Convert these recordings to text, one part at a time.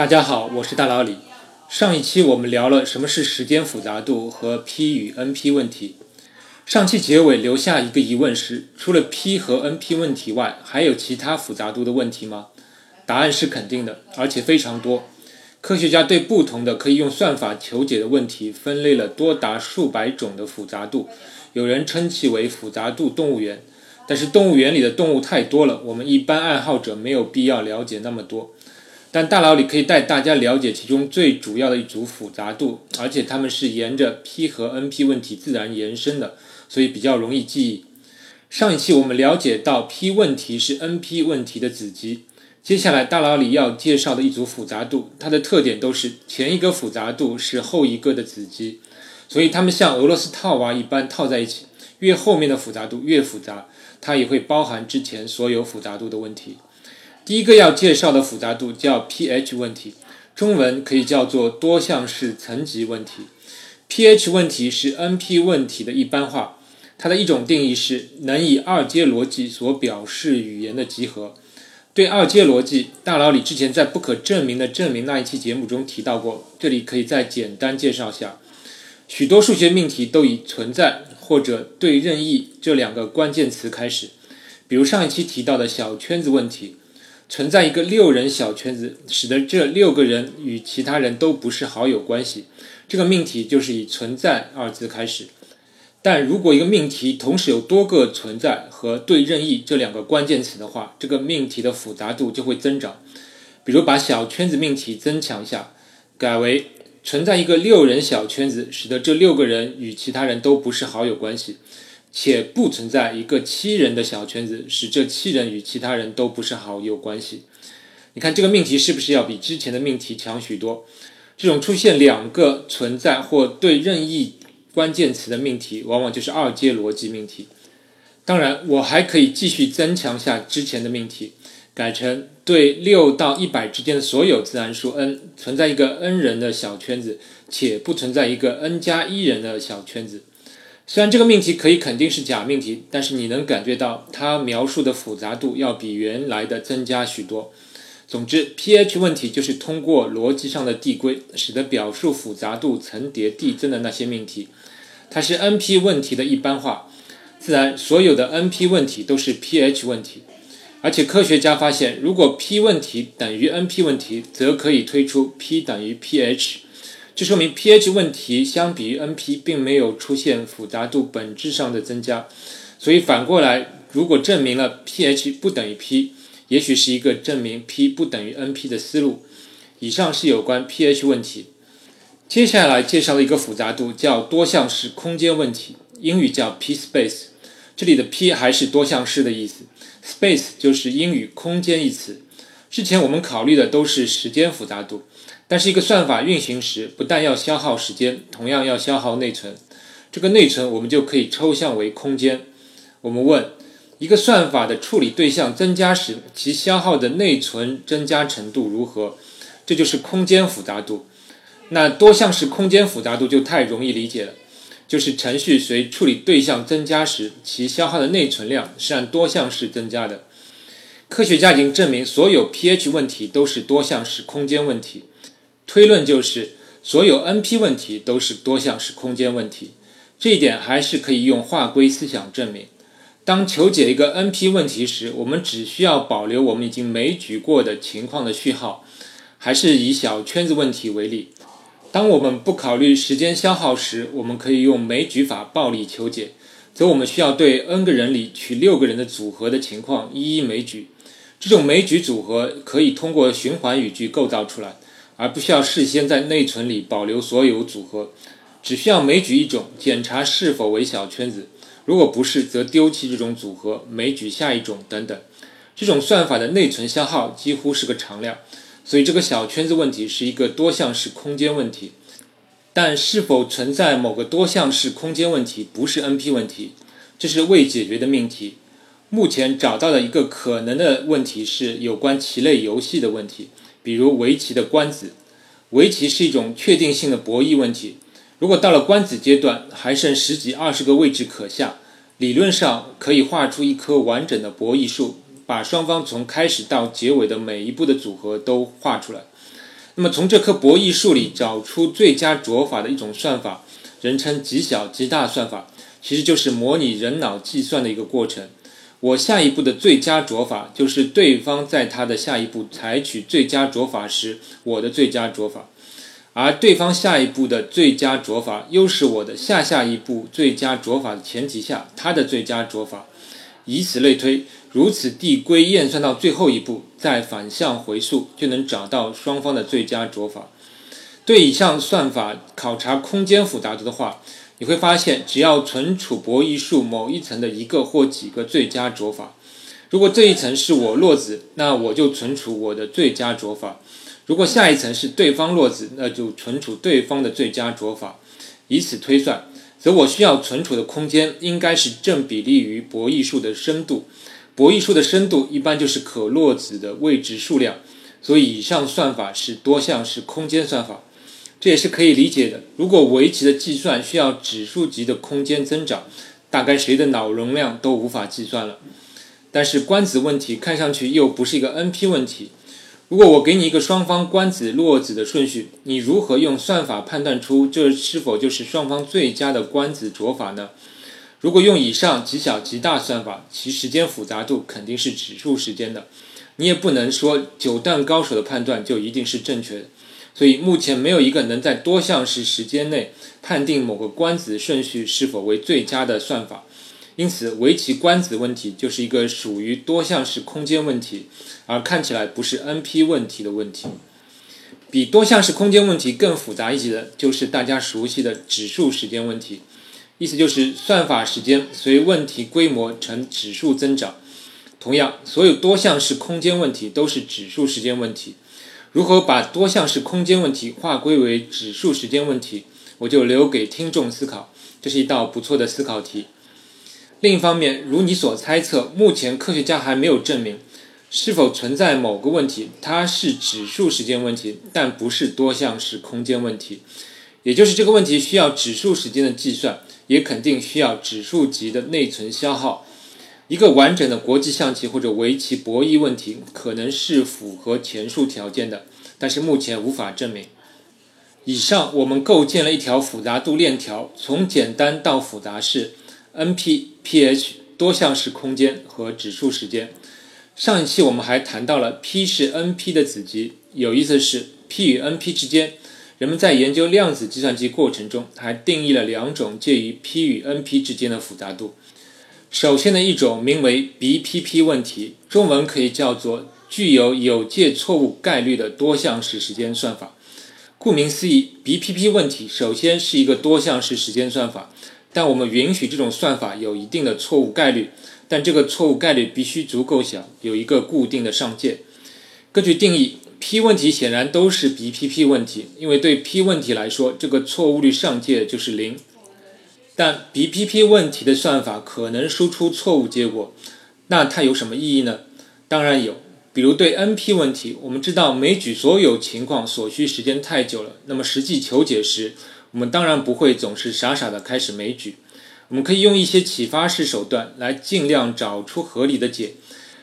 大家好，我是大老李。上一期我们聊了什么是时间复杂度和 P 与 NP 问题。上期结尾留下一个疑问是：除了 P 和 NP 问题外，还有其他复杂度的问题吗？答案是肯定的，而且非常多。科学家对不同的可以用算法求解的问题分类了多达数百种的复杂度，有人称其为复杂度动物园。但是动物园里的动物太多了，我们一般爱好者没有必要了解那么多。但大脑里可以带大家了解其中最主要的一组复杂度，而且它们是沿着 P 和 NP 问题自然延伸的，所以比较容易记忆。上一期我们了解到 P 问题是 NP 问题的子集。接下来，大脑里要介绍的一组复杂度，它的特点都是前一个复杂度是后一个的子集，所以它们像俄罗斯套娃一般套在一起。越后面的复杂度越复杂，它也会包含之前所有复杂度的问题。第一个要介绍的复杂度叫 pH 问题，中文可以叫做多项式层级问题。pH 问题是 NP 问题的一般化，它的一种定义是能以二阶逻辑所表示语言的集合。对二阶逻辑，大脑里之前在不可证明的证明那一期节目中提到过，这里可以再简单介绍下。许多数学命题都以存在或者对任意这两个关键词开始，比如上一期提到的小圈子问题，存在一个六人小圈子，使得这六个人与其他人都不是好友关系，这个命题就是以存在二字开始。但如果一个命题同时有多个存在和对任意这两个关键词的话，这个命题的复杂度就会增长。比如把小圈子命题增强一下，改为存在一个六人小圈子，使得这六个人与其他人都不是好友关系，且不存在一个七人的小圈子，使这七人与其他人都不是好友关系。你看这个命题是不是要比之前的命题强许多？这种出现两个存在或对任意。关键词的命题往往就是二阶逻辑命题。当然，我还可以继续增强下之前的命题，改成对六到一百之间的所有自然数 n 存在一个 n 人的小圈子，且不存在一个 n 加一人的小圈子。虽然这个命题可以肯定是假命题，但是你能感觉到它描述的复杂度要比原来的增加许多。总之，pH 问题就是通过逻辑上的递归，使得表述复杂度层叠递增的那些命题。它是 NP 问题的一般化。自然，所有的 NP 问题都是 pH 问题。而且科学家发现，如果 P 问题等于 NP 问题，则可以推出 P 等于 pH。这说明 pH 问题相比于 NP 并没有出现复杂度本质上的增加。所以反过来，如果证明了 pH 不等于 P。也许是一个证明 P 不等于 NP 的思路。以上是有关 pH 问题。接下来介绍的一个复杂度叫多项式空间问题，英语叫 p-space。这里的 P 还是多项式的意思，space 就是英语空间一词。之前我们考虑的都是时间复杂度，但是一个算法运行时，不但要消耗时间，同样要消耗内存。这个内存我们就可以抽象为空间。我们问。一个算法的处理对象增加时，其消耗的内存增加程度如何？这就是空间复杂度。那多项式空间复杂度就太容易理解了，就是程序随处理对象增加时，其消耗的内存量是按多项式增加的。科学家已经证明，所有 pH 问题都是多项式空间问题。推论就是，所有 NP 问题都是多项式空间问题。这一点还是可以用划归思想证明。当求解一个 NP 问题时，我们只需要保留我们已经枚举过的情况的序号。还是以小圈子问题为例，当我们不考虑时间消耗时，我们可以用枚举法暴力求解，则我们需要对 n 个人里取六个人的组合的情况一一枚举。这种枚举组合可以通过循环语句构造出来，而不需要事先在内存里保留所有组合，只需要枚举一种，检查是否为小圈子。如果不是，则丢弃这种组合，枚举下一种等等。这种算法的内存消耗几乎是个常量，所以这个小圈子问题是一个多项式空间问题。但是否存在某个多项式空间问题不是 NP 问题，这是未解决的命题。目前找到的一个可能的问题是有关棋类游戏的问题，比如围棋的官子。围棋是一种确定性的博弈问题。如果到了官子阶段，还剩十几二十个位置可下，理论上可以画出一棵完整的博弈树，把双方从开始到结尾的每一步的组合都画出来。那么从这棵博弈树里找出最佳着法的一种算法，人称极小极大算法，其实就是模拟人脑计算的一个过程。我下一步的最佳着法，就是对方在他的下一步采取最佳着法时，我的最佳着法；而对方下一步的最佳着法，又是我的下下一步最佳着法的前提下，他的最佳着法。以此类推，如此递归验算到最后一步，再反向回溯，就能找到双方的最佳着法。对以上算法考察空间复杂度的话。你会发现，只要存储博弈树某一层的一个或几个最佳着法，如果这一层是我落子，那我就存储我的最佳着法；如果下一层是对方落子，那就存储对方的最佳着法。以此推算，则我需要存储的空间应该是正比例于博弈树的深度。博弈树的深度一般就是可落子的位置数量，所以以上算法是多项式空间算法。这也是可以理解的。如果围棋的计算需要指数级的空间增长，大概谁的脑容量都无法计算了。但是官子问题看上去又不是一个 NP 问题。如果我给你一个双方官子落子的顺序，你如何用算法判断出这是否就是双方最佳的官子着法呢？如果用以上极小极大算法，其时间复杂度肯定是指数时间的。你也不能说九段高手的判断就一定是正确的。所以目前没有一个能在多项式时间内判定某个官子顺序是否为最佳的算法，因此围棋官子问题就是一个属于多项式空间问题，而看起来不是 NP 问题的问题。比多项式空间问题更复杂一些的就是大家熟悉的指数时间问题，意思就是算法时间随问题规模呈指数增长。同样，所有多项式空间问题都是指数时间问题。如何把多项式空间问题划归为指数时间问题，我就留给听众思考。这是一道不错的思考题。另一方面，如你所猜测，目前科学家还没有证明是否存在某个问题，它是指数时间问题，但不是多项式空间问题。也就是这个问题需要指数时间的计算，也肯定需要指数级的内存消耗。一个完整的国际象棋或者围棋博弈问题可能是符合前述条件的，但是目前无法证明。以上我们构建了一条复杂度链条，从简单到复杂是 NP、pH、多项式空间和指数时间。上一期我们还谈到了 P 是 NP 的子集，有意思的是 P 与 NP 之间，人们在研究量子计算机过程中还定义了两种介于 P 与 NP 之间的复杂度。首先的一种名为 BPP 问题，中文可以叫做具有有界错误概率的多项式时间算法。顾名思义，BPP 问题首先是一个多项式时间算法，但我们允许这种算法有一定的错误概率，但这个错误概率必须足够小，有一个固定的上限。根据定义，P 问题显然都是 BPP 问题，因为对 P 问题来说，这个错误率上界就是零。但 BPP 问题的算法可能输出错误结果，那它有什么意义呢？当然有，比如对 NP 问题，我们知道枚举所有情况所需时间太久了，那么实际求解时，我们当然不会总是傻傻的开始枚举，我们可以用一些启发式手段来尽量找出合理的解。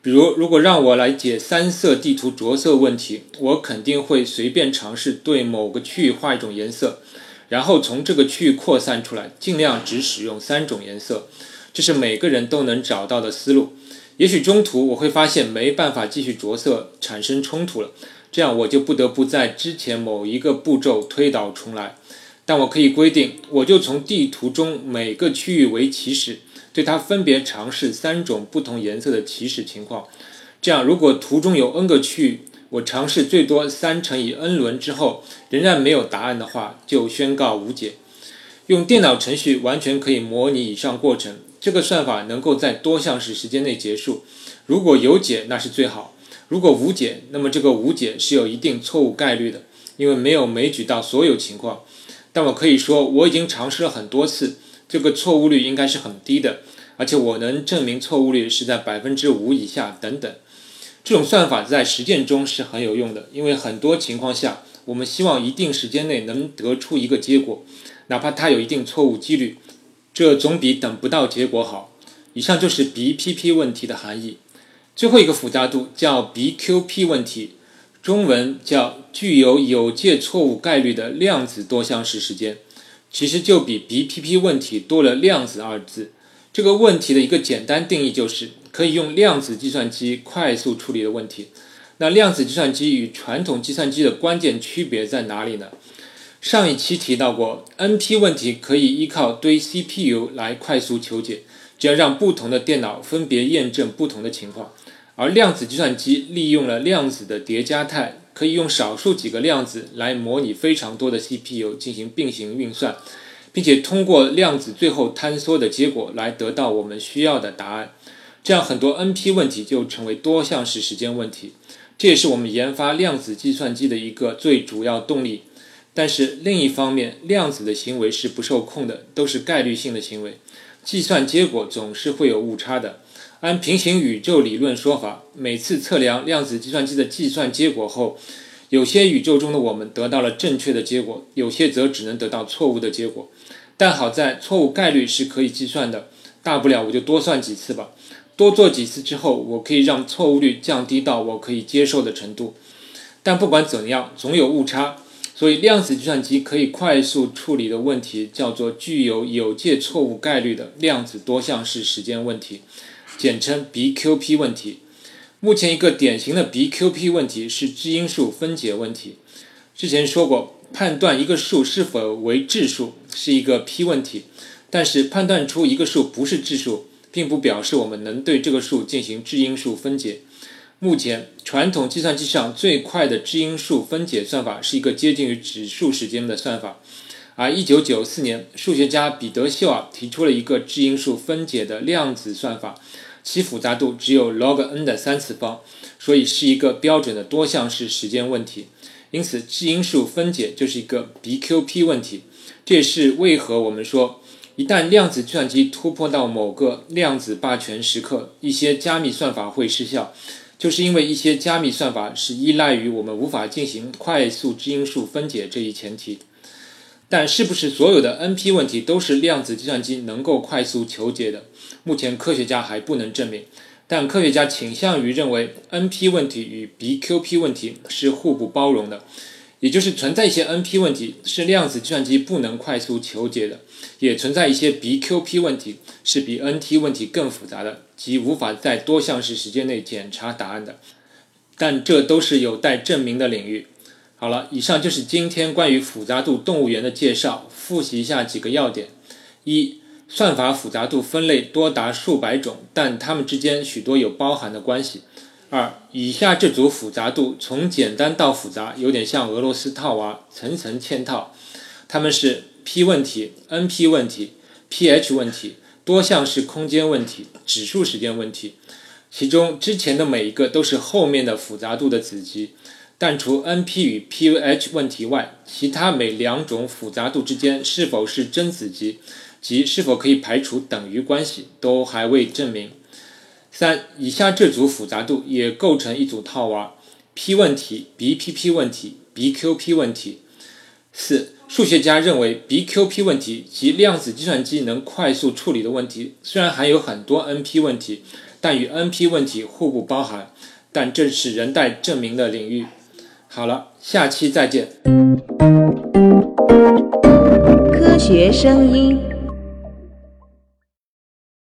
比如，如果让我来解三色地图着色问题，我肯定会随便尝试对某个区域画一种颜色。然后从这个区域扩散出来，尽量只使用三种颜色，这是每个人都能找到的思路。也许中途我会发现没办法继续着色，产生冲突了，这样我就不得不在之前某一个步骤推倒重来。但我可以规定，我就从地图中每个区域为起始，对它分别尝试三种不同颜色的起始情况。这样，如果图中有 n 个区域，我尝试最多三乘以 n 轮之后，仍然没有答案的话，就宣告无解。用电脑程序完全可以模拟以上过程。这个算法能够在多项式时间内结束。如果有解，那是最好；如果无解，那么这个无解是有一定错误概率的，因为没有枚举到所有情况。但我可以说，我已经尝试了很多次，这个错误率应该是很低的，而且我能证明错误率是在百分之五以下等等。这种算法在实践中是很有用的，因为很多情况下，我们希望一定时间内能得出一个结果，哪怕它有一定错误几率，这总比等不到结果好。以上就是 BPP 问题的含义。最后一个复杂度叫 BQP 问题，中文叫具有有界错误概率的量子多项式时间，其实就比 BPP 问题多了“量子”二字。这个问题的一个简单定义就是可以用量子计算机快速处理的问题。那量子计算机与传统计算机的关键区别在哪里呢？上一期提到过，NP 问题可以依靠堆 CPU 来快速求解，只要让不同的电脑分别验证不同的情况。而量子计算机利用了量子的叠加态，可以用少数几个量子来模拟非常多的 CPU 进行并行运算，并且通过量子最后坍缩的结果来得到我们需要的答案。这样很多 NP 问题就成为多项式时间问题。这也是我们研发量子计算机的一个最主要动力。但是另一方面，量子的行为是不受控的，都是概率性的行为，计算结果总是会有误差的。按平行宇宙理论说法，每次测量量子计算机的计算结果后，有些宇宙中的我们得到了正确的结果，有些则只能得到错误的结果。但好在错误概率是可以计算的，大不了我就多算几次吧。多做几次之后，我可以让错误率降低到我可以接受的程度。但不管怎样，总有误差，所以量子计算机可以快速处理的问题叫做具有有界错误概率的量子多项式时间问题。简称 BQP 问题。目前一个典型的 BQP 问题是质因数分解问题。之前说过，判断一个数是否为质数是一个 P 问题，但是判断出一个数不是质数，并不表示我们能对这个数进行质因数分解。目前传统计算机上最快的质因数分解算法是一个接近于指数时间的算法。而1994年，数学家彼得秀尔提出了一个质因数分解的量子算法。其复杂度只有 log n 的三次方，所以是一个标准的多项式时间问题。因此，质因数分解就是一个 BQP 问题。这也是为何我们说，一旦量子计算机突破到某个量子霸权时刻，一些加密算法会失效，就是因为一些加密算法是依赖于我们无法进行快速质因数分解这一前提。但是不是所有的 NP 问题都是量子计算机能够快速求解的？目前科学家还不能证明。但科学家倾向于认为 NP 问题与 BQP 问题是互不包容的，也就是存在一些 NP 问题是量子计算机不能快速求解的，也存在一些 BQP 问题是比 NT 问题更复杂的，即无法在多项式时间内检查答案的。但这都是有待证明的领域。好了，以上就是今天关于复杂度动物园的介绍。复习一下几个要点：一、算法复杂度分类多达数百种，但它们之间许多有包含的关系。二、以下这组复杂度从简单到复杂，有点像俄罗斯套娃，层层嵌套。它们是 P 问题、NP 问题、pH 问题、多项式空间问题、指数时间问题。其中之前的每一个都是后面的复杂度的子集。但除 NP 与 pH 问题外，其他每两种复杂度之间是否是真子集，即是否可以排除等于关系，都还未证明。三，以下这组复杂度也构成一组套娃：P 问题、BPP 问题、BQP 问题。四，数学家认为 BQP 问题及量子计算机能快速处理的问题，虽然含有很多 NP 问题，但与 NP 问题互不包含，但这是仍待证明的领域。好了，下期再见。科学声音。